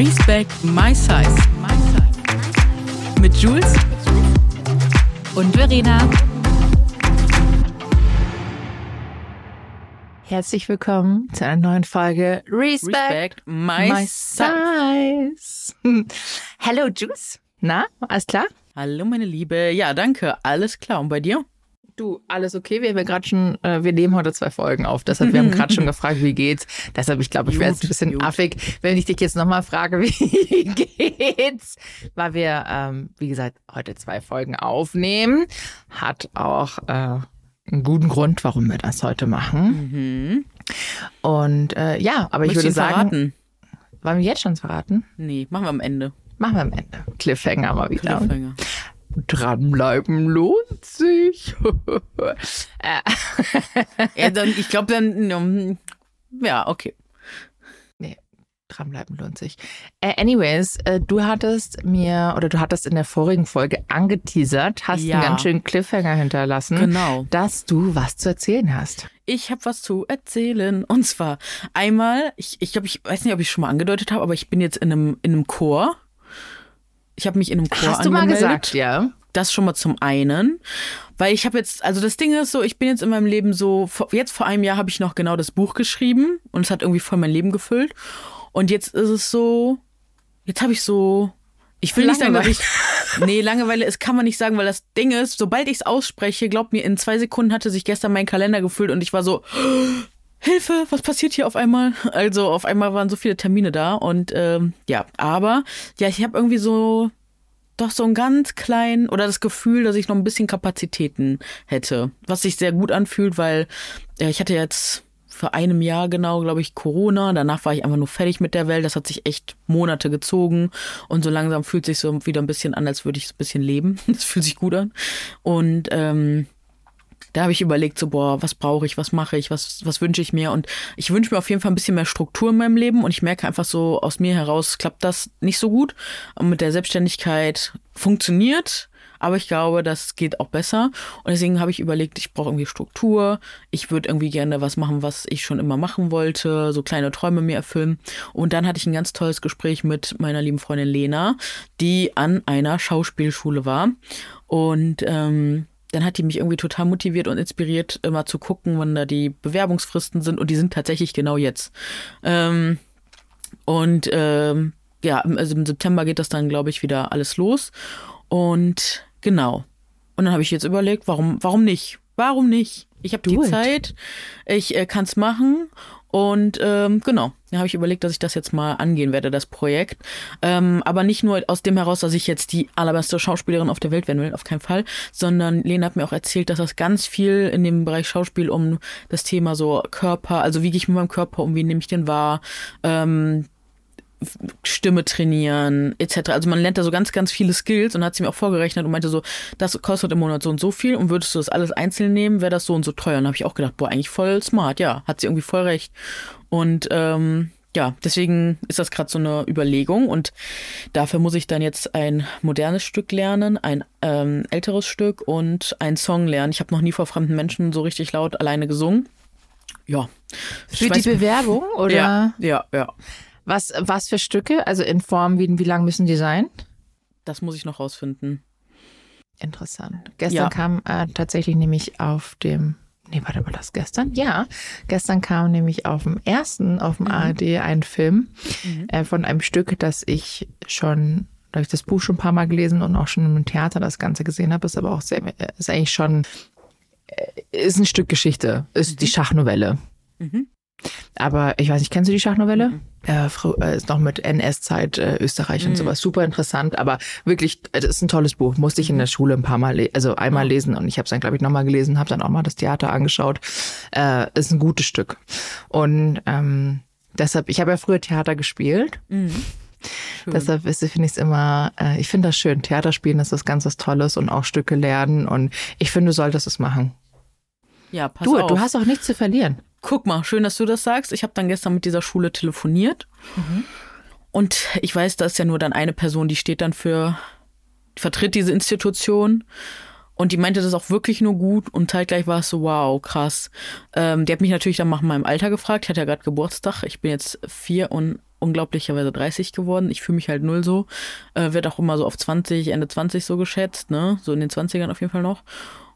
Respect My Size. Mit Jules und Verena. Herzlich willkommen zu einer neuen Folge Respect, Respect My, My Size. Hello Juice. Na, alles klar? Hallo meine Liebe. Ja, danke. Alles klar. Und bei dir? Du, alles okay? Wir haben ja gerade schon, äh, wir nehmen heute zwei Folgen auf. Deshalb, wir haben gerade schon gefragt, wie geht's. Deshalb, ich glaube, ich wäre jetzt ein bisschen gut. affig, wenn ich dich jetzt nochmal frage, wie geht's? Weil wir, ähm, wie gesagt, heute zwei Folgen aufnehmen. Hat auch äh, einen guten Grund, warum wir das heute machen. Mhm. Und äh, ja, aber ich würde sagen, verraten? wollen wir jetzt schon verraten? Nee, machen wir am Ende. Machen wir am Ende. Cliffhanger mal wieder. Cliffhanger. Dranbleiben lohnt sich. äh, Ja, dann, ich glaube dann, ja, okay. dranbleiben lohnt sich. Äh, anyways, äh, du hattest mir oder du hattest in der vorigen Folge angeteasert, hast Ja. einen ganz schönen Cliffhanger hinterlassen, Genau. dass du was zu erzählen hast. Ich habe was zu erzählen. Und zwar einmal, ich, ich glaube, ich weiß nicht, ob ich schon mal angedeutet habe, aber ich bin jetzt in einem, in einem Chor. Ich habe mich in einem Chor hast du mal angemeldet. gesagt, ja? Das schon mal zum einen, weil ich habe jetzt, also das Ding ist so, ich bin jetzt in meinem Leben so, jetzt vor einem Jahr habe ich noch genau das Buch geschrieben und es hat irgendwie voll mein Leben gefüllt. Und jetzt ist es so, jetzt habe ich so, ich will nicht sagen, dass ich, nee, Langeweile ist, kann man nicht sagen, weil das Ding ist, sobald ich es ausspreche, glaubt mir, in zwei Sekunden hatte sich gestern mein Kalender gefüllt und ich war so, Hilfe, was passiert hier auf einmal? Also auf einmal waren so viele Termine da und ähm, ja, aber ja, ich habe irgendwie so doch so einen ganz kleinen oder das Gefühl, dass ich noch ein bisschen Kapazitäten hätte, was sich sehr gut anfühlt, weil äh, ich hatte jetzt vor einem Jahr genau, glaube ich, Corona. Danach war ich einfach nur fertig mit der Welt. Das hat sich echt Monate gezogen und so langsam fühlt sich so wieder ein bisschen an, als würde ich so ein bisschen leben. Das fühlt sich gut an und ähm, da habe ich überlegt, so, boah, was brauche ich, was mache ich, was, was wünsche ich mir? Und ich wünsche mir auf jeden Fall ein bisschen mehr Struktur in meinem Leben und ich merke einfach so, aus mir heraus klappt das nicht so gut. Und mit der Selbstständigkeit funktioniert, aber ich glaube, das geht auch besser. Und deswegen habe ich überlegt, ich brauche irgendwie Struktur. Ich würde irgendwie gerne was machen, was ich schon immer machen wollte, so kleine Träume mir erfüllen. Und dann hatte ich ein ganz tolles Gespräch mit meiner lieben Freundin Lena, die an einer Schauspielschule war. Und ähm, dann hat die mich irgendwie total motiviert und inspiriert, immer zu gucken, wann da die Bewerbungsfristen sind. Und die sind tatsächlich genau jetzt. Ähm, und ähm, ja, also im September geht das dann, glaube ich, wieder alles los. Und genau. Und dann habe ich jetzt überlegt, warum, warum nicht? Warum nicht? Ich habe die it. Zeit, ich äh, kann es machen. Und ähm, genau, da habe ich überlegt, dass ich das jetzt mal angehen werde, das Projekt. Ähm, aber nicht nur aus dem heraus, dass ich jetzt die allerbeste Schauspielerin auf der Welt werden will, auf keinen Fall, sondern Lena hat mir auch erzählt, dass das ganz viel in dem Bereich Schauspiel um das Thema so Körper, also wie gehe ich mit meinem Körper um, wie nehme ich den wahr, ähm, Stimme trainieren, etc. Also man lernt da so ganz, ganz viele Skills und hat sie mir auch vorgerechnet und meinte so, das kostet im Monat so und so viel und würdest du das alles einzeln nehmen, wäre das so und so teuer. Und habe ich auch gedacht, boah, eigentlich voll smart, ja, hat sie irgendwie voll recht. Und ähm, ja, deswegen ist das gerade so eine Überlegung und dafür muss ich dann jetzt ein modernes Stück lernen, ein ähm, älteres Stück und ein Song lernen. Ich habe noch nie vor fremden Menschen so richtig laut alleine gesungen. Ja. Für die Bewerbung oder Ja, ja, ja. Was, was für Stücke? Also in Form, wie, wie lang müssen die sein? Das muss ich noch rausfinden. Interessant. Gestern Ja. kam äh, tatsächlich nämlich auf dem, nee, warte, war das gestern? Ja, gestern kam nämlich auf dem ersten, auf dem ARD ein Film äh, von einem Stück, das ich schon, da habe ich das Buch schon ein paar Mal gelesen und auch schon im Theater das Ganze gesehen habe, ist aber auch sehr, äh, ist eigentlich schon, äh, ist ein Stück Geschichte, ist die Schachnovelle. Mhm. Aber ich weiß nicht, kennst du die Schachnovelle? Äh, äh, ist noch mit NS-Zeit äh, Österreich und sowas. Super interessant, aber wirklich, äh, das ist ein tolles Buch. Musste ich in der Schule ein paar Mal, also einmal lesen und ich habe es dann, glaube ich, nochmal gelesen, habe dann auch mal das Theater angeschaut. Äh, ist ein gutes Stück. Und ähm, deshalb, ich habe ja früher Theater gespielt. Schön. Deshalb ist- finde ich es immer, äh, ich finde das schön. Theater spielen ist was ganz was Tolles und auch Stücke lernen und ich finde, du solltest es machen. Ja, pass Du, auf. du hast auch nichts zu verlieren. Guck mal, schön, dass du das sagst. Ich habe dann gestern mit dieser Schule telefoniert. Und ich weiß, da ist ja nur dann eine Person, die steht dann für, die vertritt diese Institution. Und die meinte das auch wirklich nur gut und zeitgleich war es so, wow, krass. Ähm, die hat mich natürlich dann nach meinem Alter gefragt. Ich hatte ja gerade Geburtstag. Ich bin jetzt unglaublicherweise 30 geworden. Ich fühle mich halt null so. Äh, wird auch immer so auf 20, Ende 20 so geschätzt, ne? So in den 20ern auf jeden Fall noch.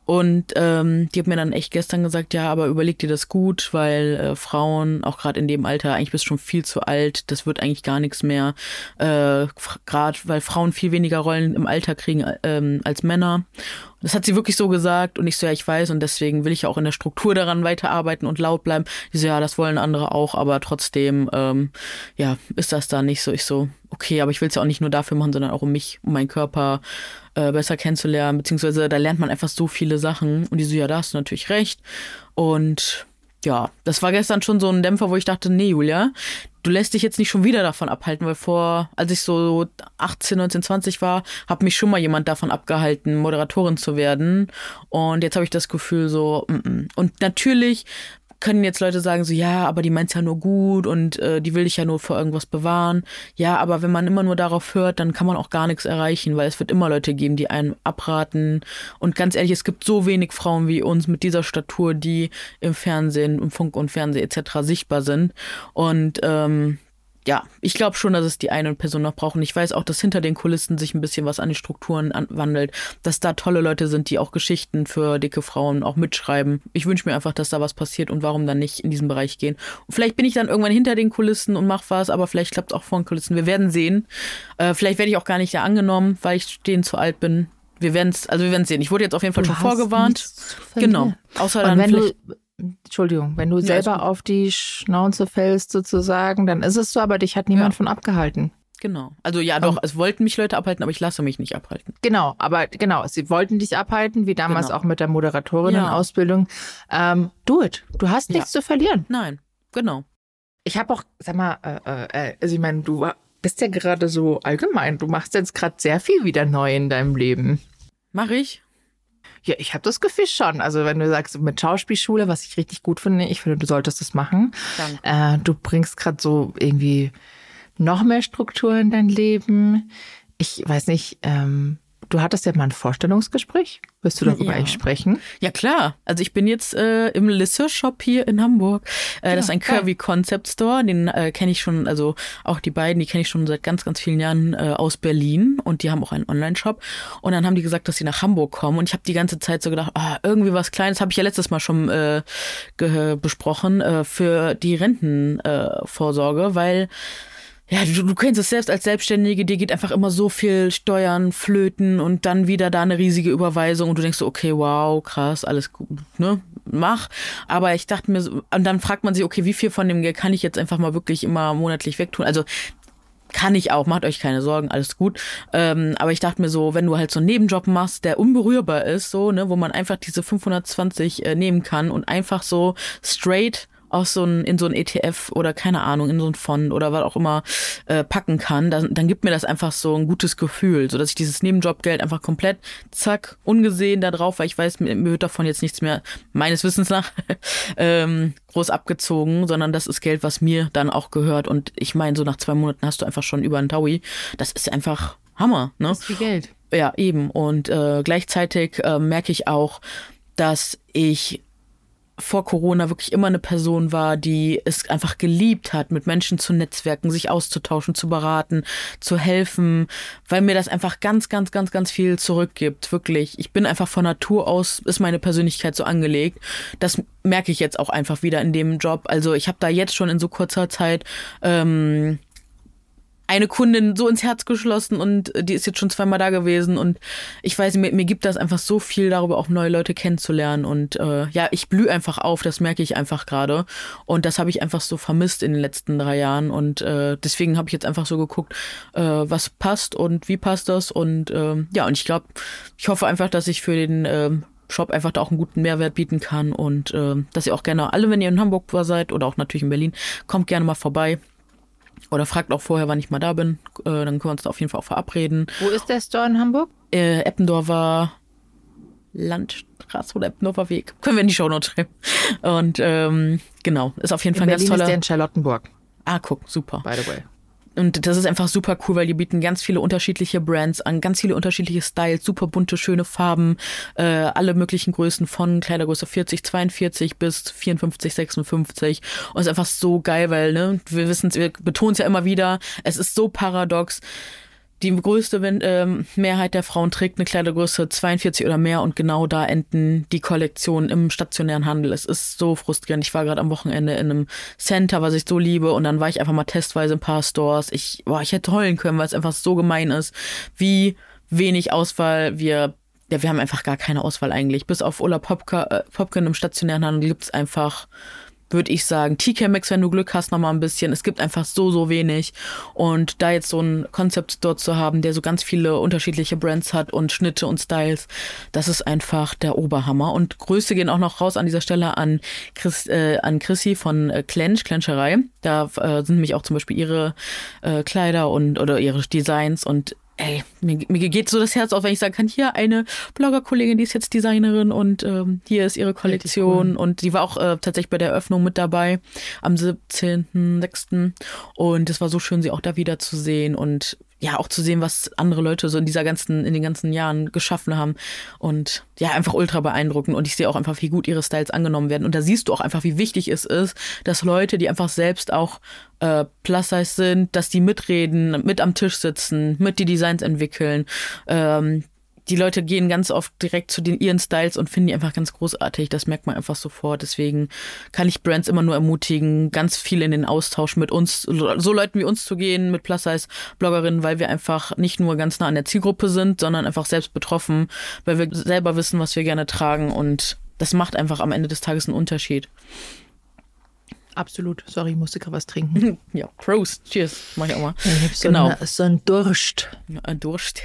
Und ähm, die hat mir dann echt gestern gesagt, ja, aber überleg dir das gut, weil äh, Frauen, auch gerade in dem Alter, eigentlich bist du schon viel zu alt, das wird eigentlich gar nichts mehr. Äh, gerade weil Frauen viel weniger Rollen im Alter kriegen ähm, als Männer. Das hat sie wirklich so gesagt und ich so, ja, ich weiß und deswegen will ich auch in der Struktur daran weiterarbeiten und laut bleiben. Die so, ja, das wollen andere auch, aber trotzdem, ähm, ja, ist das da nicht so. Ich so, okay, aber ich will es ja auch nicht nur dafür machen, sondern auch um mich, um meinen Körper äh, besser kennenzulernen, beziehungsweise da lernt man einfach so viele Sachen und die so, ja, da hast du natürlich recht und ja, das war gestern schon so ein Dämpfer, wo ich dachte, nee, Julia, du lässt dich jetzt nicht schon wieder davon abhalten, weil vor, als ich so 18, 19, 20 war, hat mich schon mal jemand davon abgehalten, Moderatorin zu werden. Und jetzt habe ich das Gefühl so, mm -mm. und natürlich können jetzt Leute sagen so, ja, aber die meint's ja nur gut und äh, die will dich ja nur vor irgendwas bewahren. Ja, aber wenn man immer nur darauf hört, dann kann man auch gar nichts erreichen, weil es wird immer Leute geben, die einen abraten. Und ganz ehrlich, es gibt so wenig Frauen wie uns mit dieser Statur, die im Fernsehen, im Funk und Fernsehen etc. sichtbar sind. Und ähm, ja, ich glaube schon, dass es die eine Person noch braucht. Und ich weiß auch, dass hinter den Kulissen sich ein bisschen was an die Strukturen wandelt, dass da tolle Leute sind, die auch Geschichten für dicke Frauen auch mitschreiben. Ich wünsche mir einfach, dass da was passiert und warum dann nicht in diesen Bereich gehen. Und vielleicht bin ich dann irgendwann hinter den Kulissen und mache was, aber vielleicht klappt es auch vor den Kulissen. Wir werden sehen. Äh, vielleicht werde ich auch gar nicht da angenommen, weil ich denen zu alt bin. Wir werden es, also wir werden sehen. Ich wurde jetzt auf jeden Fall du schon vorgewarnt. Genau. Außer dann vielleicht. Du Entschuldigung, wenn du ja, selber auf die Schnauze fällst sozusagen, dann ist es so, aber dich hat niemand ja. von abgehalten. Genau. Also ja, doch, es wollten mich Leute abhalten, aber ich lasse mich nicht abhalten. Genau, aber genau, sie wollten dich abhalten, wie damals genau. auch mit der Moderatorinnen-Ausbildung. Ja. Ähm, do it. Du hast nichts zu verlieren. Nein, genau. Ich habe auch, sag mal, äh, äh, also ich meine, du bist ja gerade so allgemein, du machst jetzt gerade sehr viel wieder neu in deinem Leben. Mach ich? Ja, ich habe das Gefühl schon. Also wenn du sagst mit Schauspielschule, was ich richtig gut finde, ich finde, du solltest das machen. Äh, du bringst gerade so irgendwie noch mehr Struktur in dein Leben. Ich weiß nicht, ähm, du hattest ja mal ein Vorstellungsgespräch. Wirst du darüber ja. eigentlich sprechen? Ja, klar. Also ich bin jetzt äh, im Lisseur Shop hier in Hamburg. Äh, ja, das ist ein Curvy Concept Store. Den äh, kenne ich schon, also auch die beiden, die kenne ich schon seit ganz, ganz vielen Jahren äh, aus Berlin. Und die haben auch einen Online-Shop. Und dann haben die gesagt, dass sie nach Hamburg kommen. Und ich habe die ganze Zeit so gedacht, ah, irgendwie was Kleines. Habe ich ja letztes Mal schon äh, besprochen äh, für die Rentenvorsorge, äh, weil ja, du, du kennst es selbst als Selbstständige, dir geht einfach immer so viel Steuern, Flöten und dann wieder da eine riesige Überweisung und du denkst so, okay, wow, krass, alles gut, ne, mach. Aber ich dachte mir so, und dann fragt man sich, okay, wie viel von dem Geld kann ich jetzt einfach mal wirklich immer monatlich wegtun? Also kann ich auch, macht euch keine Sorgen, alles gut. Ähm, aber ich dachte mir so, wenn du halt so einen Nebenjob machst, der unberührbar ist, so, ne, wo man einfach diese 520 äh, nehmen kann und einfach so straight aus so ein, in so ein ETF oder keine Ahnung, in so ein Fond oder was auch immer äh, packen kann, dann, dann gibt mir das einfach so ein gutes Gefühl, so dass ich dieses Nebenjobgeld einfach komplett zack, ungesehen da drauf, weil ich weiß, mir, mir wird davon jetzt nichts mehr, meines Wissens nach, ähm, groß abgezogen, sondern das ist Geld, was mir dann auch gehört. Und ich meine, so nach zwei Monaten hast du einfach schon über einen Taui. Das ist einfach Hammer, ne? Das ist viel Geld. Ja, eben. Und äh, gleichzeitig äh, merke ich auch, dass ich vor Corona wirklich immer eine Person war, die es einfach geliebt hat, mit Menschen zu netzwerken, sich auszutauschen, zu beraten, zu helfen, weil mir das einfach ganz, ganz, ganz, ganz viel zurückgibt. Wirklich. Ich bin einfach von Natur aus, ist meine Persönlichkeit so angelegt. Das merke ich jetzt auch einfach wieder in dem Job. Also ich habe da jetzt schon in so kurzer Zeit ähm, eine Kundin so ins Herz geschlossen und die ist jetzt schon zweimal da gewesen und ich weiß, mir, mir gibt das einfach so viel darüber, auch neue Leute kennenzulernen und äh, ja, ich blühe einfach auf, das merke ich einfach gerade und das habe ich einfach so vermisst in den letzten drei Jahren und äh, deswegen habe ich jetzt einfach so geguckt, äh, was passt und wie passt das und äh, ja, und ich glaube, ich hoffe einfach, dass ich für den äh, Shop einfach da auch einen guten Mehrwert bieten kann und äh, dass ihr auch gerne alle, wenn ihr in Hamburg seid oder auch natürlich in Berlin, kommt gerne mal vorbei. Oder fragt auch vorher, wann ich mal da bin. Äh, dann können wir uns da auf jeden Fall auch verabreden. Wo ist der Store in Hamburg? Äh, Eppendorfer Landstraße oder Eppendorfer Weg. Können wir in die Show Notes schreiben. Und ähm, genau, ist auf jeden in Fall ein ganz toller. Ist der in Charlottenburg. Ah, guck, super. By the way. Und das ist einfach super cool, weil die bieten ganz viele unterschiedliche Brands an, ganz viele unterschiedliche Styles, super bunte, schöne Farben, äh, alle möglichen Größen von Kleidergröße 40, 42 bis 54, 56. Und es ist einfach so geil, weil, ne, wir wissen wir betonen es ja immer wieder, es ist so paradox die größte ähm, Mehrheit der Frauen trägt eine Kleidergröße 42 oder mehr und genau da enden die Kollektionen im stationären Handel. Es ist so frustrierend. Ich war gerade am Wochenende in einem Center, was ich so liebe und dann war ich einfach mal testweise in ein paar Stores. Ich, boah, ich hätte heulen können, weil es einfach so gemein ist, wie wenig Auswahl wir ja, wir haben einfach gar keine Auswahl eigentlich. Bis auf Ola Popka, äh, Popkin im stationären Handel gibt es einfach würde ich sagen. TK Max, wenn du Glück hast, nochmal ein bisschen. Es gibt einfach so, so wenig. Und da jetzt so ein Konzept dort zu haben, der so ganz viele unterschiedliche Brands hat und Schnitte und Styles, das ist einfach der Oberhammer. Und Größe gehen auch noch raus an dieser Stelle an, Chris, äh, an Chrissy von äh, Clench, Clencherei. Da äh, sind nämlich auch zum Beispiel ihre äh, Kleider und oder ihre Designs und ey, mir, mir geht so das Herz auf, wenn ich sagen kann, hier eine Blogger-Kollegin, die ist jetzt Designerin und ähm, hier ist ihre Kollektion cool. und die war auch äh, tatsächlich bei der Eröffnung mit dabei am 17.06. und es war so schön, sie auch da wieder zu sehen und ja auch zu sehen, was andere Leute so in dieser ganzen, in den ganzen Jahren geschaffen haben. Und ja, einfach ultra beeindruckend. Und ich sehe auch einfach, wie gut ihre Styles angenommen werden. Und da siehst du auch einfach, wie wichtig es ist, dass Leute, die einfach selbst auch äh, Plus-Size sind, dass die mitreden, mit am Tisch sitzen, mit die Designs entwickeln, ähm, die Leute gehen ganz oft direkt zu den ihren Styles und finden die einfach ganz großartig. Das merkt man einfach sofort. Deswegen kann ich Brands immer nur ermutigen, ganz viel in den Austausch mit uns, so Leuten wie uns zu gehen, mit Plus-Size-Bloggerinnen, weil wir einfach nicht nur ganz nah an der Zielgruppe sind, sondern einfach selbst betroffen, weil wir selber wissen, was wir gerne tragen und das macht einfach am Ende des Tages einen Unterschied. Absolut. Sorry, ich musste gerade was trinken. Ja, Prost. Cheers. Mach ich auch mal. Ich so genau. Eine, so ein Durst. Ein Durst.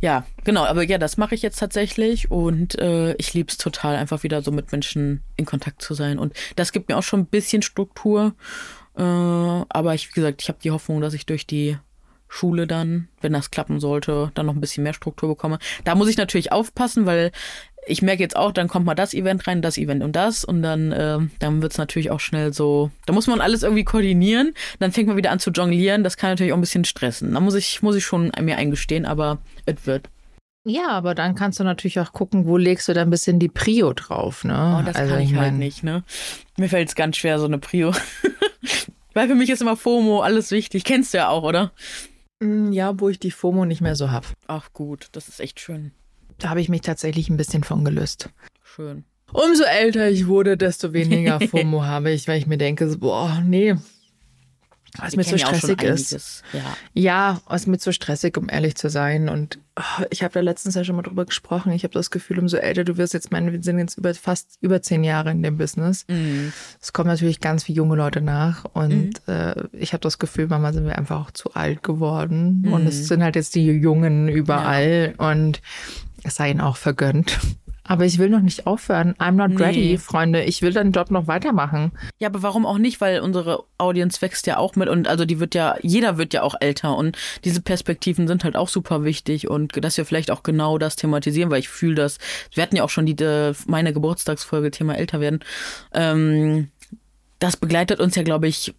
Ja, genau. Aber ja, das mache ich jetzt tatsächlich und äh, ich liebe es total, einfach wieder so mit Menschen in Kontakt zu sein. Und das gibt mir auch schon ein bisschen Struktur. Äh, aber ich, wie gesagt, ich habe die Hoffnung, dass ich durch die Schule dann, wenn das klappen sollte, dann noch ein bisschen mehr Struktur bekomme. Da muss ich natürlich aufpassen, weil ich merke jetzt auch, dann kommt mal das Event rein, das Event und das und dann, äh, dann wird es natürlich auch schnell so, da muss man alles irgendwie koordinieren, dann fängt man wieder an zu jonglieren, das kann natürlich auch ein bisschen stressen. Da muss ich, muss ich schon mir eingestehen, aber es wird. Ja, aber dann kannst du natürlich auch gucken, wo legst du da ein bisschen die Prio drauf, ne? Oh, das also kann ich, ich halt nicht, ne? Mir fällt es ganz schwer, so eine Prio. Weil für mich ist immer FOMO alles wichtig. Kennst du ja auch, oder? Mm, ja, wo ich die FOMO nicht mehr so hab. Ach gut, das ist echt schön da habe ich mich tatsächlich ein bisschen von gelöst. Schön. Umso älter ich wurde, desto weniger FOMO habe ich, weil ich mir denke, boah, nee, was mir so stressig ist. Ja. ja, was mir so stressig, um ehrlich zu sein. Und oh, ich habe da letztens ja schon mal drüber gesprochen. Ich habe das Gefühl, umso älter du wirst, jetzt meine, wir sind jetzt über fast über zehn Jahre in dem Business. Mhm. Es kommen natürlich ganz viele junge Leute nach. Und mhm. äh, ich habe das Gefühl, manchmal sind wir einfach auch zu alt geworden. Mhm. Und es sind halt jetzt die Jungen überall. Ja. Und es sei ihnen auch vergönnt. Aber ich will noch nicht aufhören. I'm not nee. ready, Freunde. Ich will den Job noch weitermachen. Ja, aber warum auch nicht? Weil unsere Audience wächst ja auch mit und also die wird ja, jeder wird ja auch älter und diese Perspektiven sind halt auch super wichtig und dass wir vielleicht auch genau das thematisieren, weil ich fühle das. Wir hatten ja auch schon die, äh, meine Geburtstagsfolge Thema älter werden. Ähm, das begleitet uns ja, glaube ich,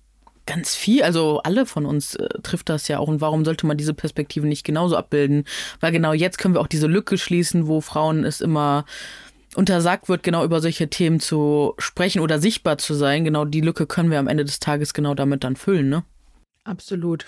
ganz viel, also alle von uns äh, trifft das ja auch. Und warum sollte man diese Perspektive nicht genauso abbilden? Weil genau jetzt können wir auch diese Lücke schließen, wo Frauen es immer untersagt wird, genau über solche Themen zu sprechen oder sichtbar zu sein. Genau die Lücke können wir am Ende des Tages genau damit dann füllen, ne? Absolut.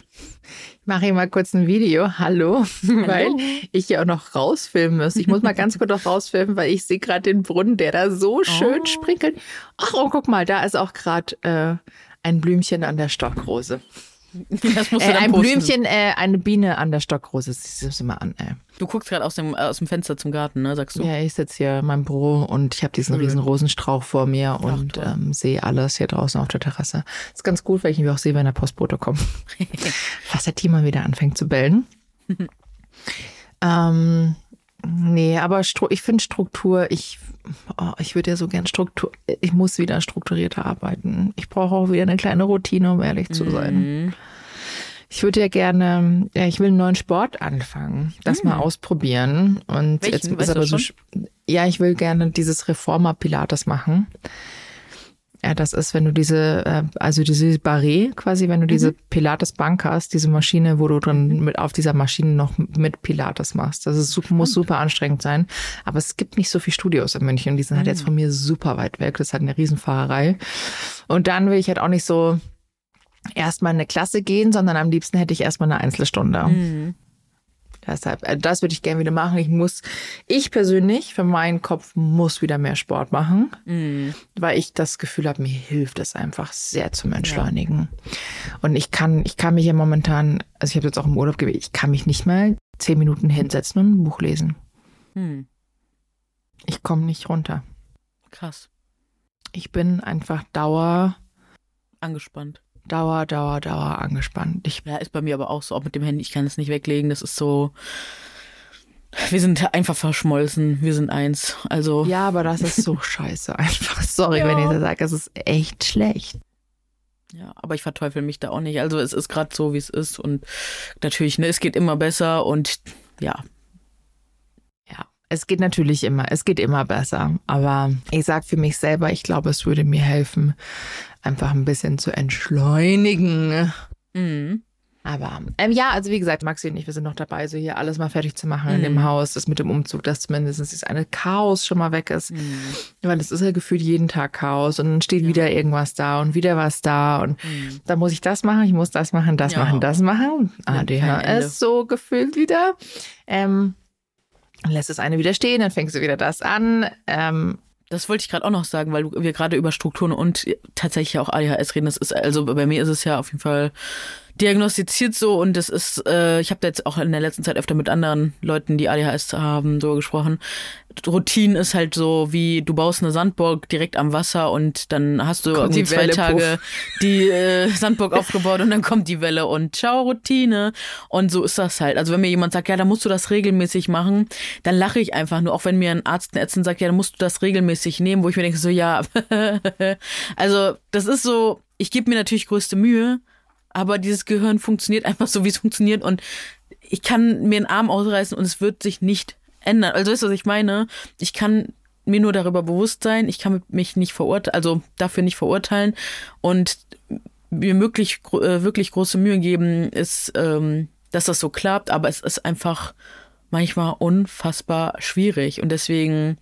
Ich mache hier mal kurz ein Video. Hallo, Hallo. weil ich ja auch noch rausfilmen muss. Ich muss mal ganz kurz noch rausfilmen, weil ich sehe gerade den Brunnen, der da so schön oh. sprinkelt. Ach, oh, guck mal, da ist auch gerade äh, ein Blümchen an der Stockrose. Das musst du äh, ein posten. Blümchen, äh, eine Biene an der Stockrose. Siehst du das immer an, ey. Du guckst gerade aus dem, aus dem Fenster zum Garten, ne, sagst du? Ja, ich sitze hier in meinem Büro und ich habe diesen riesen Rosenstrauch vor mir Ach, und ähm, sehe alles hier draußen auf der Terrasse. ist ganz gut, weil ich mich auch sehe, wenn der Postbote kommt. Was der Team mal wieder anfängt zu bellen. ähm, Nee, aber ich finde Struktur, ich, oh, ich würde ja so gern Struktur, ich muss wieder strukturierter arbeiten. Ich brauche auch wieder eine kleine Routine, um ehrlich zu sein. Mhm. Ich würde ja gerne, ja, ich will einen neuen Sport anfangen, das mhm. mal ausprobieren. Und Welchen? jetzt ist aber so, ja, ich will gerne dieses Reformer Pilates machen. Ja, das ist, wenn du diese, äh, also diese Barré quasi, wenn du diese Pilates-Bank hast, diese Maschine, wo du drin mit auf dieser Maschine noch mit Pilates machst. Das ist super, muss super anstrengend sein. Aber es gibt nicht so viele Studios in München. Die sind halt jetzt von mir super weit weg. Das ist halt eine Riesenfahrerei. Und dann will ich halt auch nicht so erstmal eine Klasse gehen, sondern am liebsten hätte ich erstmal eine Einzelstunde. Mhm. Deshalb, äh, das würde ich gerne wieder machen. Ich muss, ich persönlich, für meinen Kopf, muss wieder mehr Sport machen, Mhm. weil ich das Gefühl habe, mir hilft es einfach sehr zum Entschleunigen. Und ich kann, ich kann mich ja momentan, also ich habe jetzt auch im Urlaub gewählt, ich kann mich nicht mal zehn Minuten hinsetzen und ein Buch lesen. Hm. Ich komme nicht runter. Krass. Ich bin einfach Dauer, Angespannt. Dauer, Dauer, Dauer angespannt. Ich, Ja, ist bei mir aber auch so, auch mit dem Handy, ich kann es nicht weglegen. Das ist so. Wir sind einfach verschmolzen. Wir sind eins. Also. ja, aber das ist so scheiße einfach. Sorry, Ja. wenn ich das sage. Es ist echt schlecht. Ja, aber ich verteufel mich da auch nicht. Also es ist gerade so, wie es ist. Und natürlich, ne, es geht immer besser und ja. Ja, es geht natürlich immer, es geht immer besser. Aber ich sag für mich selber, ich glaube, es würde mir helfen, einfach ein bisschen zu entschleunigen. Mhm. Aber ähm, ja, also wie gesagt, Maxi und ich, wir sind noch dabei, so hier alles mal fertig zu machen in Mhm. dem Haus, das mit dem Umzug, dass zumindest dieses eine Chaos schon mal weg ist. Mhm. Weil es ist ja gefühlt jeden Tag Chaos und dann steht wieder irgendwas da und wieder was da und Mhm. da muss ich das machen, ich muss das machen, das Ja. machen, das machen. ADHS so gefühlt wieder. Ähm, dann lässt das eine wieder stehen, dann fängst du wieder das an. Ähm, Das wollte ich gerade auch noch sagen, weil wir gerade über Strukturen und tatsächlich auch ADHS reden. Das ist also bei mir ist es ja auf jeden Fall diagnostiziert so und das ist, äh, ich habe da jetzt auch in der letzten Zeit öfter mit anderen Leuten, die ADHS haben, so gesprochen. Routine ist halt so, wie du baust eine Sandburg direkt am Wasser und dann hast du irgendwie zwei Welle, Tage die äh, Sandburg aufgebaut und dann kommt die Welle und ciao Routine und so ist das halt. Also wenn mir jemand sagt, ja, da musst du das regelmäßig machen, dann lache ich einfach nur, auch wenn mir ein Arzt, ein Ärztin sagt, ja, dann musst du das regelmäßig nehmen, wo ich mir denke so, ja, also das ist so, ich gebe mir natürlich größte Mühe, aber dieses Gehirn funktioniert einfach so, wie es funktioniert und ich kann mir einen Arm ausreißen und es wird sich nicht ändern. Also du, was ich meine? Ich kann mir nur darüber bewusst sein, ich kann mich nicht verurteilen, also dafür nicht verurteilen und mir wirklich, äh, wirklich große Mühe geben, ist, ähm, dass das so klappt, aber es ist einfach manchmal unfassbar schwierig und deswegen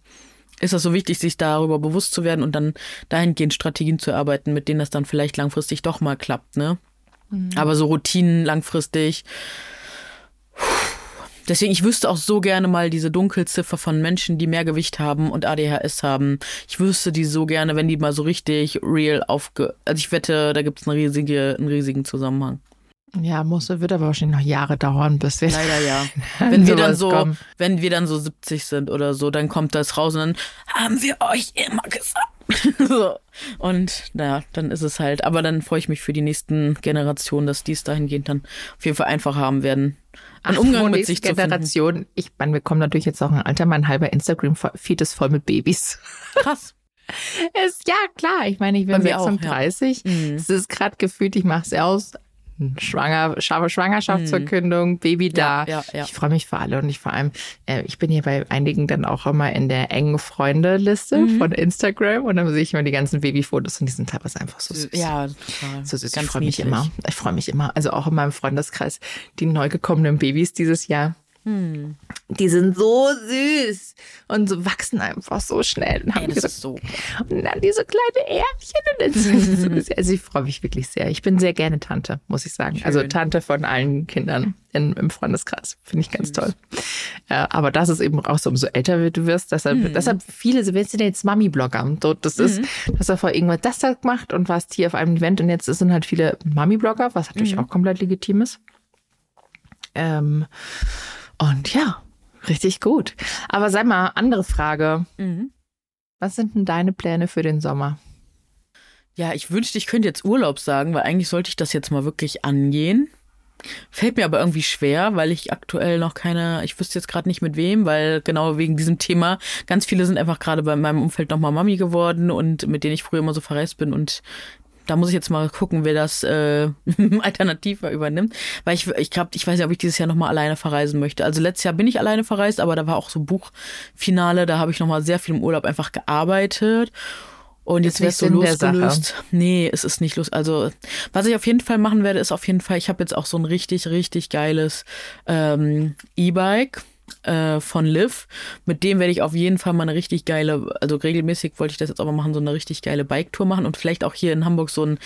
ist das so wichtig, sich darüber bewusst zu werden und dann dahingehend Strategien zu erarbeiten, mit denen das dann vielleicht langfristig doch mal klappt, ne? Aber so Routinen langfristig. Deswegen, ich wüsste auch so gerne mal diese Dunkelziffer von Menschen, die mehr Gewicht haben und ADHS haben. Ich wüsste die so gerne, wenn die mal so richtig real aufge... Also ich wette, da gibt es eine riesige, einen riesigen Zusammenhang. ja, muss, wird aber wahrscheinlich noch Jahre dauern, bis wir Leider ja. Wenn wir dann so, kommen. wenn wir dann so 70 sind oder so, dann kommt das raus und dann haben wir euch immer gesagt. so. Und naja, dann ist es halt. Aber dann freue ich mich für die nächsten Generationen, dass die es dahingehend dann auf jeden Fall einfacher haben werden. Einen Umgang mit sich zu finden. Generation. Ich meine, wir kommen natürlich jetzt auch ein Alter, mein halber Instagram-Feed ist voll mit Babys. Krass. Ist, ja, klar. Ich meine, ich bin Bei mir auch, ja. 36. Mhm. Es ist gerade gefühlt, ich mache es aus. Schwanger, scharfe Schwangerschaftsverkündung, Baby da. Mhm. ja, ja. Ich freue mich für alle und ich vor allem, äh, ich bin hier bei einigen dann auch immer in der engen Freunde-Liste Mhm. von Instagram und dann sehe ich immer die ganzen Babyfotos und die sind teilweise einfach so süß. Ja, total. So süß. Ganz ich freue mich immer. Ich freue mich immer. Also auch in meinem Freundeskreis, die neu gekommenen Babys dieses Jahr. Hm. Die sind so süß und so wachsen einfach so schnell. Und, haben Ey, ist so. und dann diese kleine Ärmchen. Und so süß. also ich freue mich wirklich sehr. Ich bin sehr gerne Tante, muss ich sagen. Also Schön. Tante von allen Kindern in, im Freundeskreis. Finde ich ganz toll. Äh, aber das ist eben auch so, umso älter du wirst. Deshalb, deshalb viele, so willst du denn jetzt Mami-Blogger? So, das ist, dass er vor irgendwas das da gemacht und warst hier auf einem Event und jetzt sind halt viele Mami-Blogger, was natürlich auch komplett legitim ist. Ähm, und ja, richtig gut. Aber sag mal, andere Frage. Mhm. Was sind denn deine Pläne für den Sommer? Ja, ich wünschte, ich könnte jetzt Urlaub sagen, weil eigentlich sollte ich das jetzt mal wirklich angehen. Fällt mir aber irgendwie schwer, weil ich aktuell noch keine, ich wüsste jetzt gerade nicht mit wem, weil genau wegen diesem Thema ganz viele sind einfach gerade bei meinem Umfeld nochmal Mami geworden und mit denen ich früher immer so verreist bin und da muss ich jetzt mal gucken, wer das äh, alternativer übernimmt, weil ich ich glaube, ich weiß nicht, ob ich dieses Jahr nochmal alleine verreisen möchte. Also letztes Jahr bin ich alleine verreist, aber da war auch so Buchfinale, da habe ich nochmal sehr viel im Urlaub einfach gearbeitet Und jetzt Ist wär's so losgelöst. Nee, es ist nicht los. Also, was ich auf jeden Fall machen werde, ist auf jeden Fall, ich habe jetzt auch so ein richtig, richtig geiles ähm, E-Bike äh, von Liv. Mit dem werde ich auf jeden Fall mal eine richtig geile, also regelmäßig wollte ich das jetzt auch mal machen, so eine richtig geile Bike-Tour machen und vielleicht auch hier in Hamburg so einen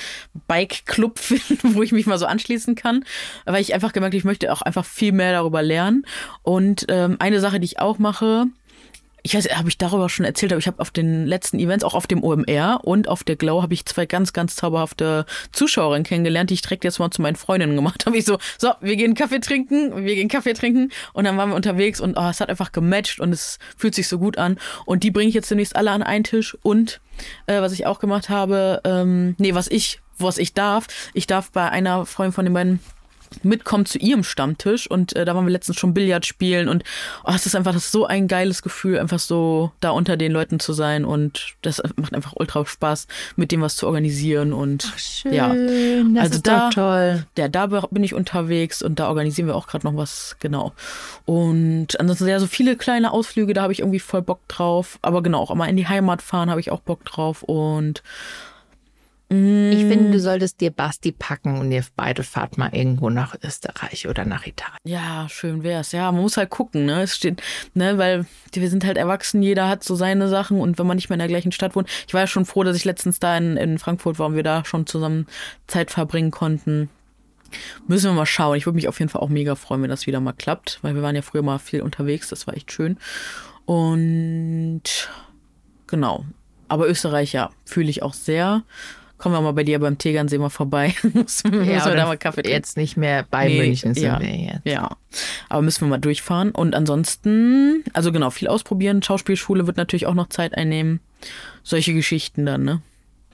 Bike-Club finden, wo ich mich mal so anschließen kann. Weil ich einfach gemerkt ich möchte auch einfach viel mehr darüber lernen. Und ähm, eine Sache, die ich auch mache, ich weiß, habe ich darüber schon erzählt, aber ich habe auf den letzten Events, auch auf dem OMR und auf der Glow, habe ich zwei ganz, ganz zauberhafte Zuschauerinnen kennengelernt, die ich direkt jetzt mal zu meinen Freundinnen gemacht habe. Ich so, so, wir gehen Kaffee trinken, wir gehen Kaffee trinken und dann waren wir unterwegs und oh, es hat einfach gematcht und es fühlt sich so gut an. Und die bringe ich jetzt demnächst alle an einen Tisch und äh, was ich auch gemacht habe, ähm, nee, was ich, was ich darf, ich darf bei einer Freundin von den beiden mitkommt zu ihrem Stammtisch und äh, da waren wir letztens schon Billard spielen und oh, es ist einfach das ist so ein geiles Gefühl, einfach so da unter den Leuten zu sein und das macht einfach ultra Spaß, mit dem was zu organisieren und Schön, ja, das also ist da toll. ja, da bin ich unterwegs und da organisieren wir auch gerade noch was, genau. Und ansonsten ja, so viele kleine Ausflüge, da habe ich irgendwie voll Bock drauf. Aber genau, auch mal in die Heimat fahren habe ich auch Bock drauf und Ich finde, du solltest dir Basti packen und ihr beide fahrt mal irgendwo nach Österreich oder nach Italien. Ja, schön wär's. Ja, man muss halt gucken, ne? Es steht, ne, weil wir sind halt erwachsen, jeder hat so seine Sachen und wenn man nicht mehr in der gleichen Stadt wohnt. Ich war ja schon froh, dass ich letztens da in, in Frankfurt war und wir da schon zusammen Zeit verbringen konnten. Müssen wir mal schauen. Ich würde mich auf jeden Fall auch mega freuen, wenn das wieder mal klappt, weil wir waren ja früher mal viel unterwegs. Das war echt schön. Und genau. Aber Österreich, ja, fühle ich auch sehr. Kommen wir mal bei dir beim Tegernsee mal vorbei. müssen wir, müssen wir da mal Kaffee trinken. Jetzt nicht mehr bei Nee, München sind ja. wir jetzt. Ja, aber müssen wir mal durchfahren. Und ansonsten, also genau, viel ausprobieren. Schauspielschule wird natürlich auch noch Zeit einnehmen. Solche Geschichten dann, ne?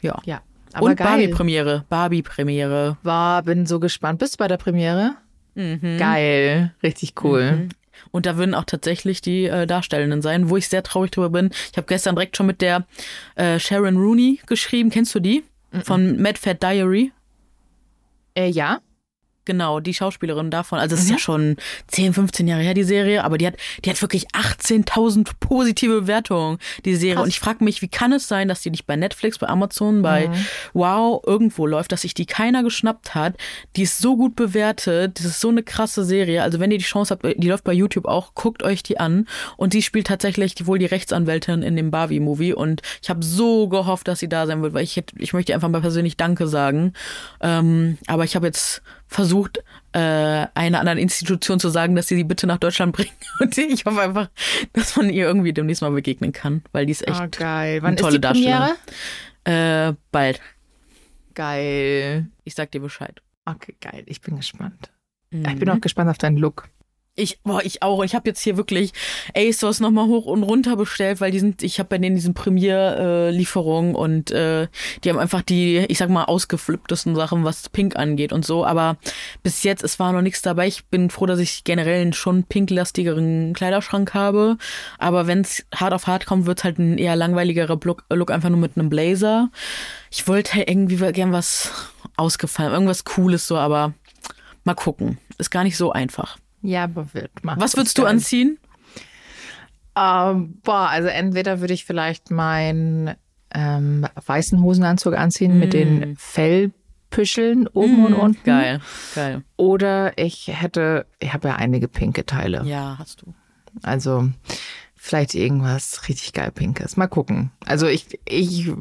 Ja. Ja, aber Und. Barbie-Premiere. Barbie-Premiere. War, bin so gespannt. Bist du bei der Premiere? Mhm. Geil, richtig cool. Und da würden auch tatsächlich die äh, Darstellenden sein, wo ich sehr traurig drüber bin. Ich habe gestern direkt schon mit der äh, Sharon Rooney geschrieben. Kennst du die? Von Mad Fat Diary. Äh, ja, Genau, die Schauspielerin davon. Also es ist ja schon 10, 15 Jahre her, die Serie, aber die hat, die hat wirklich 18.000 positive Bewertungen, die Serie. Krass. Und ich frage mich, wie kann es sein, dass die nicht bei Netflix, bei Amazon, bei Wow irgendwo läuft, dass sich die keiner geschnappt hat. Die ist so gut bewertet, das ist so eine krasse Serie. Also wenn ihr die Chance habt, die läuft bei YouTube auch, guckt euch die an. Und sie spielt tatsächlich wohl die Rechtsanwältin in dem Barbie-Movie. Und ich habe so gehofft, dass sie da sein wird, weil ich, hätte- ich möchte einfach mal persönlich Danke sagen. Ähm, aber ich habe jetzt versucht, äh, einer anderen Institution zu sagen, dass sie sie bitte nach Deutschland bringen. Und ich hoffe einfach, dass man ihr irgendwie demnächst mal begegnen kann, weil die ist echt Ah, geil. eine Wann ist tolle die Darstellerin. Äh, bald. Geil. Ich sag dir Bescheid. Okay, geil. Ich bin gespannt. Mhm. Ich bin auch gespannt auf deinen Look. Ich, boah, ich auch. Ich habe jetzt hier wirklich ASOS nochmal hoch und runter bestellt, weil die sind, ich habe bei denen diesen Premiere-Lieferung und äh, die haben einfach die, ich sag mal, ausgeflipptesten Sachen, was Pink angeht und so. Aber bis jetzt, es war noch nichts dabei. Ich bin froh, dass ich generell einen schon pinklastigeren Kleiderschrank habe. Aber wenn es hart auf hart kommt, wird's halt ein eher langweiligerer Look, Look einfach nur mit einem Blazer. Ich wollte halt irgendwie gern was ausgefallen, irgendwas Cooles so, aber mal gucken. Ist gar nicht so einfach. Ja, aber wird. Mach Was würdest du anziehen? Ähm, boah, also entweder würde ich vielleicht meinen ähm, weißen Hosenanzug anziehen mit den Fellpüscheln oben und unten. Mm. Geil, geil. Oder ich hätte, ich habe ja einige pinke Teile. Ja, hast du. Also vielleicht irgendwas richtig geil Pinkes. Mal gucken. Also ich, ich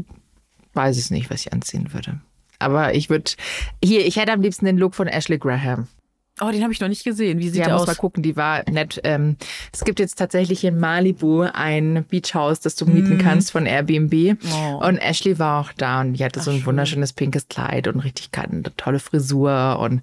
weiß es nicht, was ich anziehen würde. Aber ich würde, hier, ich hätte am liebsten den Look von Ashley Graham. Oh, den habe ich noch nicht gesehen. Wie sieht Ja, der muss aus? mal gucken, die war nett. Ähm, es gibt jetzt tatsächlich in Malibu ein Beachhaus, das du mieten kannst von Airbnb. Oh. Und Ashley war auch da und die hatte so ein wunderschönes pinkes Kleid und richtig eine tolle Frisur und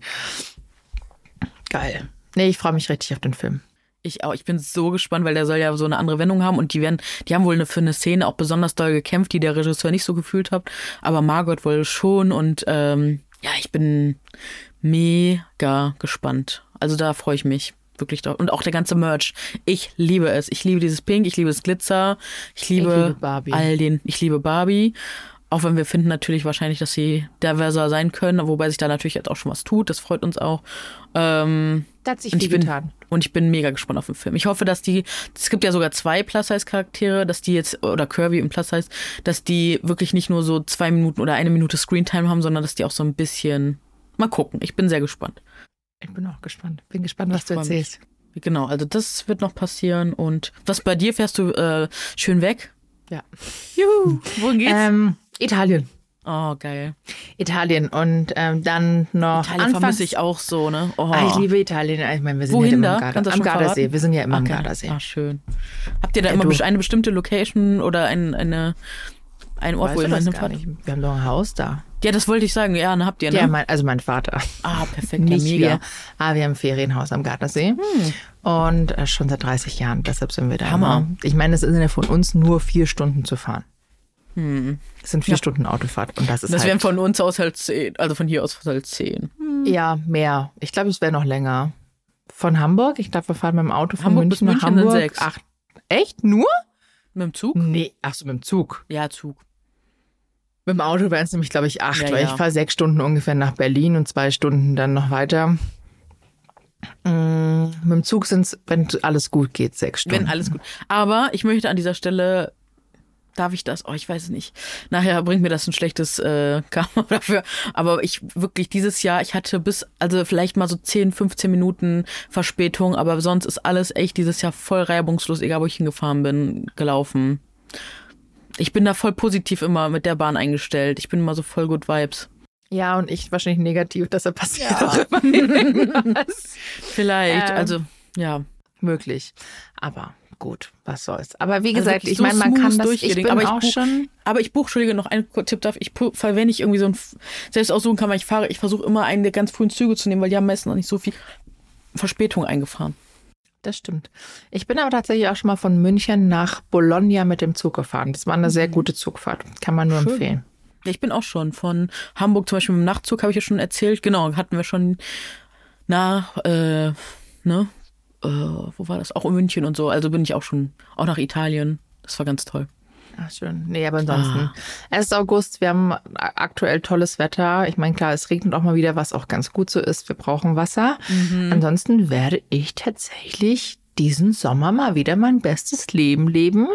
geil. Nee, ich freue mich richtig auf den Film. Ich auch. Ich bin so gespannt, weil der soll ja so eine andere Wendung haben und die werden, die haben wohl eine, für eine Szene auch besonders doll gekämpft, die der Regisseur nicht so gefühlt hat, aber Margot wohl schon und ähm, ja, ich bin mega gespannt. Also da freue ich mich wirklich drauf. Und auch der ganze Merch. Ich liebe es. Ich liebe dieses Pink, ich liebe das Glitzer, ich liebe, liebe Barbie. all den, ich liebe Barbie. Auch wenn wir finden natürlich wahrscheinlich, dass sie diverser sein können, wobei sich da natürlich jetzt auch schon was tut. Das freut uns auch. Ähm, Da hat sich Und viel ich bin, getan. und ich bin mega gespannt auf den Film. Ich hoffe, dass die, es gibt ja sogar zwei Plus-Size-Charaktere, dass die jetzt, oder Kirby im Plus-Size, dass die wirklich nicht nur so zwei Minuten oder eine Minute Screentime haben, sondern dass die auch so ein bisschen, mal gucken. Ich bin sehr gespannt. Ich bin auch gespannt. Bin gespannt, was du freu mich. erzählst. Genau, also das wird noch passieren. Und was bei dir fährst du äh, schön weg? Ja. Juhu. Wohin geht's? Ähm, Italien. oh, geil. Italien und ähm, dann noch Italien anfangs, vermisse ich auch so, ne? Oh. Ah, ich liebe Italien. Ich meine, wir sind Wohin ja immer da? am, Kannst Garda am Gardasee. verraten? Wir sind ja immer am Okay. Gardasee. Ah, schön. Habt ihr da Ja, immer du. eine bestimmte Location oder ein, eine, ein Ort, Weißt wo ihr nicht? Wir haben doch ein Haus da. Ja, das wollte ich sagen. Ja, ne, habt ihr, ne? Ja, mein, also mein Vater. ah, perfekt. Nicht ja, mega. wir. Ah, wir haben ein Ferienhaus am Gardasee. Und äh, schon seit 30 Jahren. Deshalb sind wir da. Hammer. Immer. Ich meine, es sind ja von uns nur vier Stunden zu fahren. Es sind vier Stunden Autofahrt. Und das ist Das halt, wären von uns aus halt zehn, also von hier aus halt zehn. ja, mehr. Ich glaube, es wäre noch länger. Von Hamburg? Ich glaube, wir fahren mit dem Auto von Hamburg bis München nach München sind Hamburg. sechs. Ach, echt? Nur? Mit dem Zug? Nee. Ach so, mit dem Zug. Ja, Zug. Mit dem Auto wären es nämlich, glaube ich, acht, Ja, weil ja. ich fahre sechs Stunden ungefähr nach Berlin und zwei Stunden dann noch weiter. Mm, mit dem Zug sind es, wenn alles gut geht, sechs Stunden. Wenn alles gut. Aber ich möchte an dieser Stelle, darf ich das? Oh, ich weiß es nicht. Nachher bringt mir das ein schlechtes äh, Karma dafür. Aber ich wirklich dieses Jahr, ich hatte bis, also vielleicht mal so 10, 15 Minuten Verspätung, aber sonst ist alles echt dieses Jahr voll reibungslos, egal wo ich hingefahren bin, gelaufen. Ich bin da voll positiv immer mit der Bahn eingestellt. Ich bin immer so voll gut Vibes. Ja, und ich wahrscheinlich negativ, deshalb passiert auch immer irgendwas. Vielleicht, Ähm. also ja. Möglich. Aber gut, was soll's. Aber wie Also gesagt, wirklich ich so meine, man kann das, ich bin Aber ich auch buch- schon, Aber ich buche, Entschuldige, noch einen Tipp darf ich, wenn ich irgendwie so ein, selbst aussuchen kann, weil ich fahre, ich versuche immer einen der ganz frühen Züge zu nehmen, weil die haben meistens noch nicht so viel Verspätung eingefahren. Das stimmt. Ich bin aber tatsächlich auch schon mal von München nach Bologna mit dem Zug gefahren. Das war eine sehr gute Zugfahrt. Kann man nur Schön. empfehlen. Ich bin auch schon von Hamburg zum Beispiel mit dem Nachtzug, habe ich ja schon erzählt. Genau, hatten wir schon nach, äh, ne, äh, wo war das? Auch in München und so. Also bin ich auch schon, auch nach Italien. Das war ganz toll. Ach, schön. Nee, aber ansonsten. Ah. Es ist August, wir haben aktuell tolles Wetter. Ich meine, klar, es regnet auch mal wieder, was auch ganz gut so ist. Wir brauchen Wasser. Mhm. Ansonsten werde ich tatsächlich diesen Sommer mal wieder mein bestes Leben leben.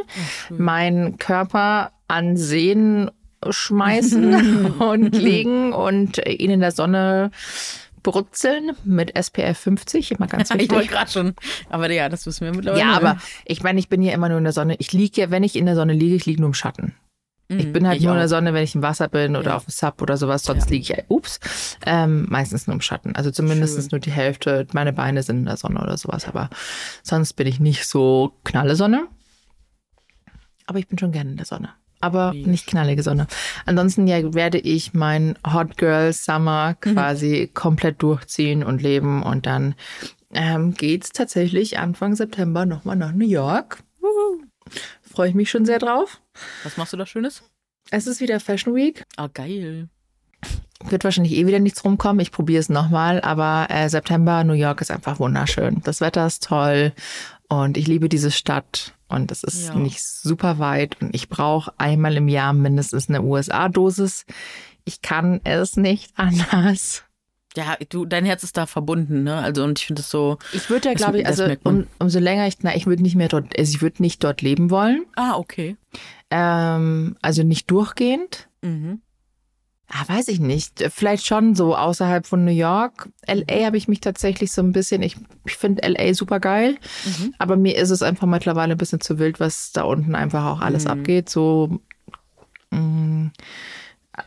Meinen Körper an Seen schmeißen und legen und ihn in der Sonne brutzeln mit SPF 50, immer ganz Ich wichtig. wollte gerade schon, aber ja, das wissen wir mittlerweile. Ja, aber ich meine, ich bin ja immer nur in der Sonne. Ich liege ja, wenn ich in der Sonne liege, ich liege nur im Schatten. Ich bin halt Mhm. ich nur in der auch. Sonne, wenn ich im Wasser bin oder Ja. auf dem Sub oder sowas. Sonst Ja. liege ich, ups, ähm, meistens nur im Schatten. Also zumindest Schön. nur die Hälfte. Meine Beine sind in der Sonne oder sowas. Aber sonst bin ich nicht so knalle Sonne. Aber ich bin schon gerne in der Sonne. Aber nicht knallige Sonne. Ansonsten ja, werde ich mein Hot Girl Summer Mhm. quasi komplett durchziehen und leben. Und dann ähm, geht's tatsächlich Anfang September nochmal nach New York. Freue ich mich schon sehr drauf. Was machst du da Schönes? Es ist wieder Fashion Week. Ah, geil. Wird wahrscheinlich eh wieder nichts rumkommen. Ich probiere es nochmal. Aber äh, September, New York ist einfach wunderschön. Das Wetter ist toll und ich liebe diese Stadt. Und es ist Ja. nicht super weit. Und ich brauche einmal im Jahr mindestens eine USA-Dosis. Ich kann es nicht anders. Ja, du, dein Herz ist da verbunden, ne? Also und ich finde es so. Ich würde ja, Das- glaube ich, das also um, umso länger ich, na, ich würde nicht mehr dort, also ich würde nicht dort leben wollen. Ah, okay. Ähm, also nicht durchgehend. Mhm. Ah, weiß ich nicht. Vielleicht schon so außerhalb von New York. LA habe ich mich tatsächlich so ein bisschen, ich, ich finde LA super geil, Mhm. aber mir ist es einfach mittlerweile ein bisschen zu wild, was da unten einfach auch alles Mhm. abgeht. So mh,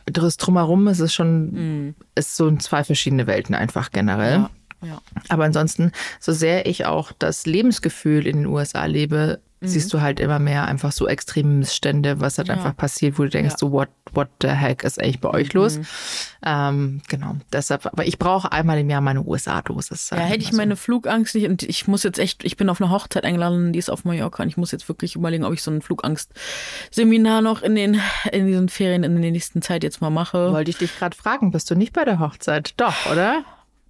das drumherum ist es schon, Mhm. ist so zwei verschiedene Welten einfach generell. Ja, ja. Aber ansonsten, so sehr ich auch das Lebensgefühl in den USA lebe, siehst du halt immer mehr einfach so extreme Missstände, was halt. Ja. einfach passiert, wo du denkst, Ja. so what, what the heck ist eigentlich bei euch los? Mhm. Ähm, genau, deshalb, aber ich brauche einmal im Jahr meine USA-Dosis. Ja, hätte ich so. meine Flugangst nicht und ich muss jetzt echt, ich bin auf eine Hochzeit eingeladen, die ist auf Mallorca und ich muss jetzt wirklich überlegen, ob ich so ein Flugangst-Seminar noch in den, in diesen Ferien in der nächsten Zeit jetzt mal mache. Wollte ich dich gerade fragen, bist du nicht bei der Hochzeit? Doch, oder?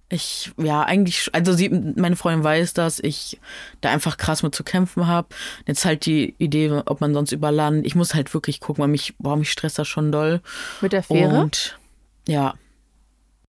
Ich, ja, eigentlich, also sie, meine Freundin weiß, dass ich da einfach krass mit zu kämpfen habe. Jetzt halt die Idee, ob man sonst über Land, ich muss halt wirklich gucken, weil mich, boah, mich stresst das schon doll. Mit der Fähre? Und ja,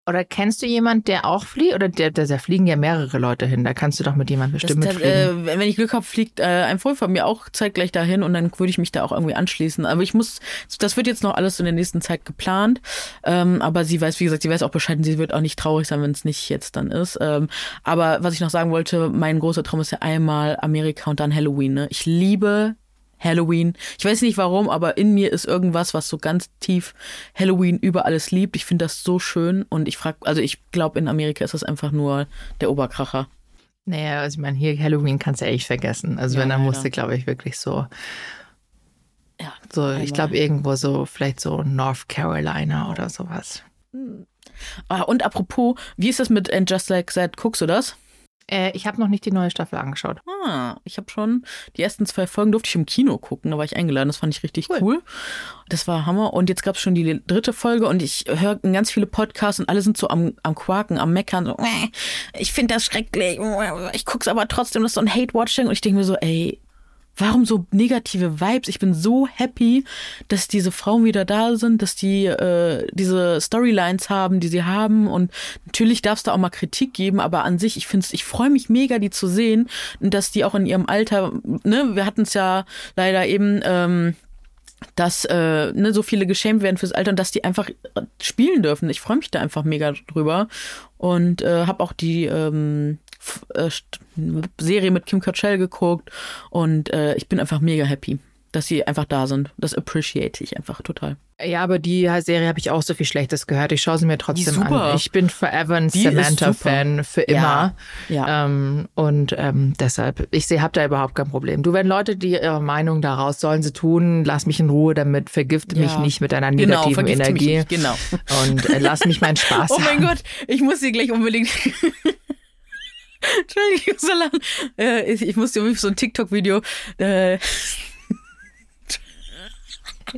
Oder kennst du jemand, der auch fliegt? Oder der, der, da fliegen ja mehrere Leute hin. Da kannst du doch mit jemandem bestimmt Das, mitfliegen. äh, wenn ich Glück habe, fliegt äh, ein Freund von mir auch zeitgleich dahin und dann würde ich mich da auch irgendwie anschließen. Aber ich muss, das wird jetzt noch alles in der nächsten Zeit geplant. Ähm, aber sie weiß, wie gesagt, sie weiß auch Bescheid und sie wird auch nicht traurig sein, wenn es nicht jetzt dann ist. Ähm, aber was ich noch sagen wollte, mein großer Traum ist ja einmal Amerika und dann Halloween. Ne? Ich liebe Halloween. Ich weiß nicht warum, aber in mir ist irgendwas, was so ganz tief Halloween über alles liebt. Ich finde das so schön und ich frage, also ich glaube, in Amerika ist das einfach nur der Oberkracher. Naja, also ich meine, hier Halloween kannst du ja echt vergessen. Also Ja, wenn, dann leider. musst du, glaube ich, wirklich so, Ja. so ich glaube, irgendwo so, vielleicht so North Carolina oder sowas. Ah, und apropos, wie ist das mit And Just Like That? Guckst du das? Äh, ich habe noch nicht die neue Staffel angeschaut. Ah, ich habe schon die ersten zwei Folgen durfte ich im Kino gucken, da war ich eingeladen, das fand ich richtig cool. Cool. Das war Hammer und jetzt gab es schon die dritte Folge und ich höre ganz viele Podcasts und alle sind so am, am Quaken, am Meckern, so, "Äh, ich finde das schrecklich, ich guck's aber trotzdem, das ist so ein Hate-Watching und ich denke mir so, ey, warum so negative Vibes? Ich bin so happy, dass diese Frauen wieder da sind, dass die äh, diese Storylines haben, die sie haben. Und natürlich darf es da auch mal Kritik geben, aber an sich, ich finde ich freue mich mega, die zu sehen dass die auch in ihrem Alter, ne, wir hatten es ja leider eben. Ähm, dass äh, ne, so viele geschämt werden fürs Alter und dass die einfach spielen dürfen. Ich freue mich da einfach mega drüber und äh, habe auch die ähm, äh, Serie mit Kim Cattrall geguckt und äh, ich bin einfach mega happy, dass sie einfach da sind. Das appreciate ich einfach total. Ja, aber die Serie habe ich auch so viel Schlechtes gehört. Ich schaue sie mir trotzdem an. Ich bin forever ein Samantha-Fan für immer. Ja, ja. Ähm, und ähm, deshalb, ich habe da überhaupt kein Problem. Du, wenn Leute, die ihre Meinung daraus sollen sie tun, lass mich in Ruhe damit, vergifte mich Ja. nicht mit deiner Genau, negativen mich Energie nicht, genau. und äh, lass mich meinen Spaß Oh mein haben. Gott, ich muss sie gleich unbedingt. Entschuldigung, ich muss so lachen. Äh, ich, ich musste irgendwie so ein TikTok-Video. Äh,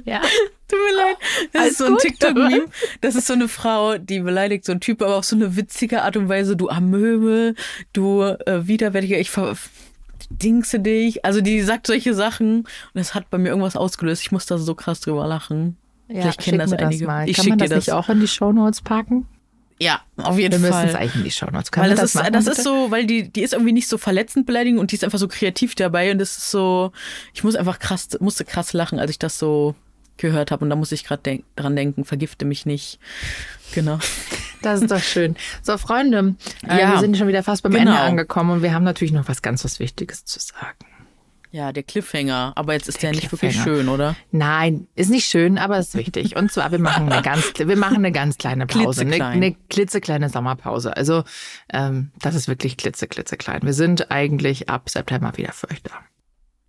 Ja. Tut mir leid. Das Alles ist so ein. TikTok-Meme. Das ist so eine Frau, die beleidigt so einen Typ, aber auf so eine witzige Art und Weise. Du Amöbe, du äh, Widerwärtiger, ich ver dingse dich. Also die sagt solche Sachen und das hat bei mir irgendwas ausgelöst. Ich muss da so krass drüber lachen. Ja, Vielleicht kennen das mir das einige. mal. Ich Kann schick man dir das nicht auch in die Shownotes packen? Ja, auf jeden Wir müssen Fall. es eigentlich in die Shownotes. Können Weil wir das, das ist, machen, das bitte? ist so, weil die, die ist irgendwie nicht so verletzend beleidigend und die ist einfach so kreativ dabei und das ist so, ich muss einfach krass, musste krass lachen, als ich das so gehört habe und da muss ich gerade denk, dran denken, vergifte mich nicht. Genau. Das ist doch schön. So, Freunde, äh, Ja. wir sind schon wieder fast beim Genau. Ende angekommen und wir haben natürlich noch was ganz was Wichtiges zu sagen. Ja, der Cliffhanger, aber jetzt ist der, Der nicht wirklich schön, oder? Nein, ist nicht schön, aber ist wichtig. Und zwar, wir machen eine ganz, wir machen eine ganz kleine Pause, eine, Klitzeklein. eine klitzekleine Sommerpause. Also ähm, das ist wirklich klitze, klitzeklein. Wir sind eigentlich ab September wieder für euch da.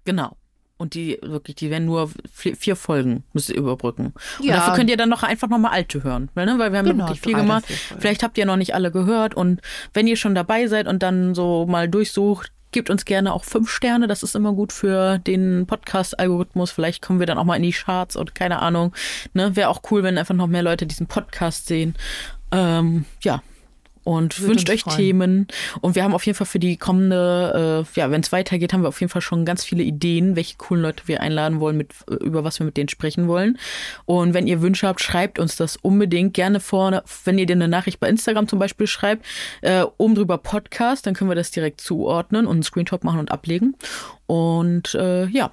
Genau. Und die wirklich, die werden nur vier, Folgen, müsst ihr überbrücken. Und Ja. dafür könnt ihr dann noch einfach nochmal alte hören. Weil, ne? weil wir haben Genau, wirklich viel gemacht. Vielleicht habt ihr noch nicht alle gehört. Und wenn ihr schon dabei seid und dann so mal durchsucht, gebt uns gerne auch fünf Sterne. Das ist immer gut für den Podcast-Algorithmus. Vielleicht kommen wir dann auch mal in die Charts und keine Ahnung. Ne? Wäre auch cool, wenn einfach noch mehr Leute diesen Podcast sehen. Ähm, ja. Und Würde wünscht euch freuen. Themen. Und wir haben auf jeden Fall für die kommende, äh, ja, wenn es weitergeht, haben wir auf jeden Fall schon ganz viele Ideen, welche coolen Leute wir einladen wollen, mit, äh, über was wir mit denen sprechen wollen. Und wenn ihr Wünsche habt, schreibt uns das unbedingt gerne vorne, wenn ihr dir eine Nachricht bei Instagram zum Beispiel schreibt, äh, oben drüber Podcast, dann können wir das direkt zuordnen und einen Screenshot machen und ablegen. Und äh, ja.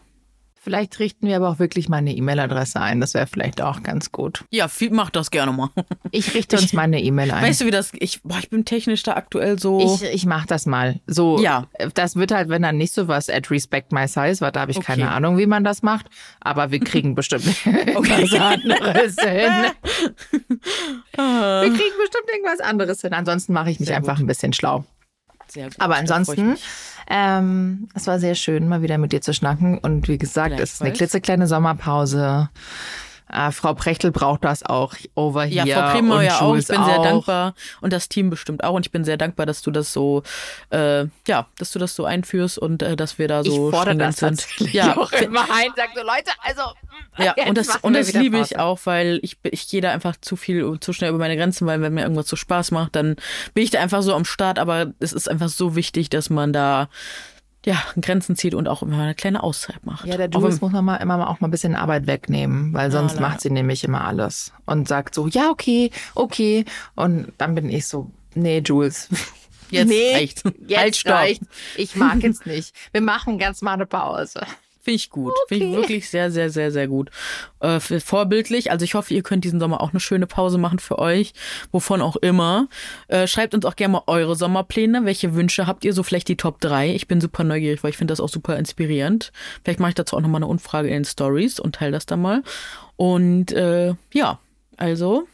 Vielleicht richten wir aber auch wirklich mal eine E-Mail-Adresse ein. Das wäre vielleicht auch ganz gut. Ja, viel, macht das gerne mal. Ich richte uns mal eine E-Mail ein. Weißt du, wie das, ich, boah, ich bin technisch da aktuell so. Ich, ich mach das mal. So, Ja. Das wird halt, wenn dann nicht so was at respect my size war, da habe ich Okay. keine Ahnung, wie man das macht. Aber wir kriegen bestimmt irgendwas anderes hin. Wir kriegen bestimmt irgendwas anderes hin. Ansonsten mache ich mich Sehr einfach gut. ein bisschen schlau. Sehr gut, Aber ansonsten, ähm, es war sehr schön, mal wieder mit dir zu schnacken. Und wie gesagt, es ist eine klitzekleine Sommerpause. Äh, Frau Prechtel braucht das auch over Ja, hier. Frau Kremer ja auch. Ich bin sehr auch. dankbar und das Team bestimmt auch. Und ich bin sehr dankbar, dass du das so, äh, ja, dass du das so einführst und äh, dass wir da so ich fordere das sind. tatsächlich Ja, auch immer ein. Sag so, Leute, also ja, jetzt und das, und das liebe ich Pause. auch, weil ich, ich gehe da einfach zu viel zu schnell über meine Grenzen, weil wenn mir irgendwas so Spaß macht, dann bin ich da einfach so am Start. Aber es ist einfach so wichtig, dass man da ja, Grenzen zieht und auch immer eine kleine Auszeit macht. Ja, der Jules muss man mal immer mal auch mal ein bisschen Arbeit wegnehmen, weil sonst leider. macht sie nämlich immer alles und sagt so, ja, okay, okay. Und dann bin ich so, nee, Jules. Jetzt nee, reicht's. Jetzt Halt, stopp. reicht's. Ich mag jetzt nicht. Wir machen ganz mal eine Pause. Finde ich gut. Finde ich Okay. wirklich sehr, sehr, sehr, sehr gut. Äh, vorbildlich. Also ich hoffe, ihr könnt diesen Sommer auch eine schöne Pause machen für euch, wovon auch immer. Äh, schreibt uns auch gerne mal eure Sommerpläne. Welche Wünsche habt ihr? So vielleicht die Top 3. Ich bin super neugierig, weil ich finde das auch super inspirierend. Vielleicht mache ich dazu auch nochmal eine Umfrage in den Stories und teile das dann mal. Und äh, ja, also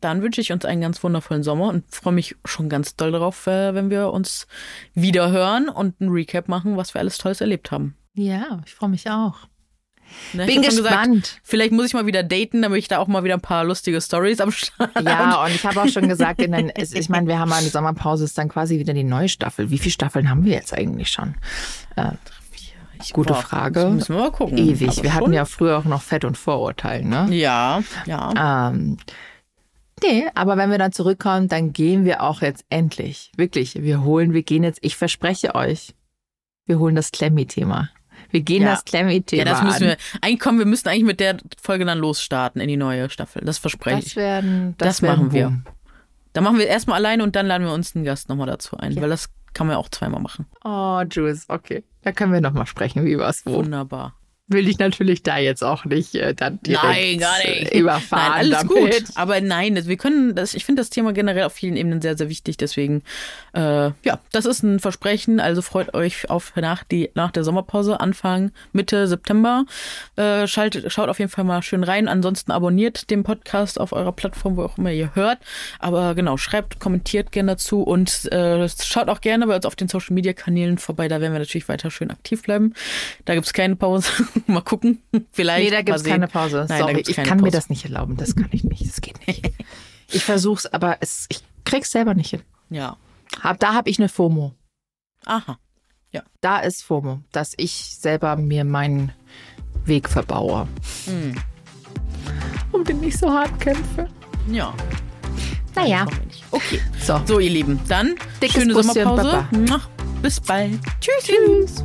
dann wünsche ich uns einen ganz wundervollen Sommer und freue mich schon ganz doll darauf, äh, wenn wir uns wieder hören und ein Recap machen, was wir alles Tolles erlebt haben. Ja, ich freue mich auch. Ne, Bin gespannt. vielleicht muss ich mal wieder daten, damit ich da auch mal wieder ein paar lustige Stories am Start Ja, und ich habe auch schon gesagt, den, ich meine, wir haben eine Sommerpause, ist dann quasi wieder die neue Staffel. Wie viele Staffeln haben wir jetzt eigentlich schon? Ich- Gute boah, Frage. Müssen wir mal gucken. Ewig. Aber wir hatten schon- ja früher auch noch Fett und Vorurteil, ne? Ja, ja. Ähm, nee, aber wenn wir dann zurückkommen, dann gehen wir auch jetzt endlich. Wirklich, wir holen, wir gehen jetzt, ich verspreche euch, wir holen das Klemmi-Thema. Wir gehen Ja. das Klemmi-Thema Ja, das müssen wir. Eigentlich kommen, wir müssen eigentlich mit der Folge dann losstarten in die neue Staffel. Das verspreche Das ich. werden, das, Das werden machen wir. Boom. Da machen wir erstmal alleine und dann laden wir uns einen Gast nochmal dazu ein, weil das kann man ja auch zweimal machen. Oh, Jules, okay. Da können wir nochmal sprechen, wie was wo. Wunderbar. Will ich natürlich da jetzt auch nicht äh, dann direkt Nein, gar nicht. äh, überfahren Nein, alles damit. gut. Aber nein, wir können das, ich finde das Thema generell auf vielen Ebenen sehr, sehr wichtig. Deswegen, äh, ja, das ist ein Versprechen. Also freut euch auf nach, die, nach der Sommerpause, Anfang, Mitte September. Äh, schaltet, schaut auf jeden Fall mal schön rein. Ansonsten abonniert den Podcast auf eurer Plattform, wo auch immer ihr hört. Aber genau, schreibt, kommentiert gerne dazu und äh, schaut auch gerne bei uns auf den Social Media Kanälen vorbei. Da werden wir natürlich weiter schön aktiv bleiben. Da gibt's keine Pause. mal gucken. Vielleicht. Nee, da gibt's sehen. keine Pause. Nein, Sorry, ich kann mir Pause. das nicht erlauben. Das kann ich nicht. Das geht nicht. ich versuch's, aber es, ich krieg's selber nicht hin. Ja. Hab, da habe ich eine FOMO. Aha. Da ist FOMO, dass ich selber mir meinen Weg verbaue. Hm. Und den nicht so hart kämpfe. Ja. Naja. Okay. so. So, ihr Lieben, dann Dickes schöne Busschen, Sommerpause. Baba. Bis bald. Tschüss. Tschüss.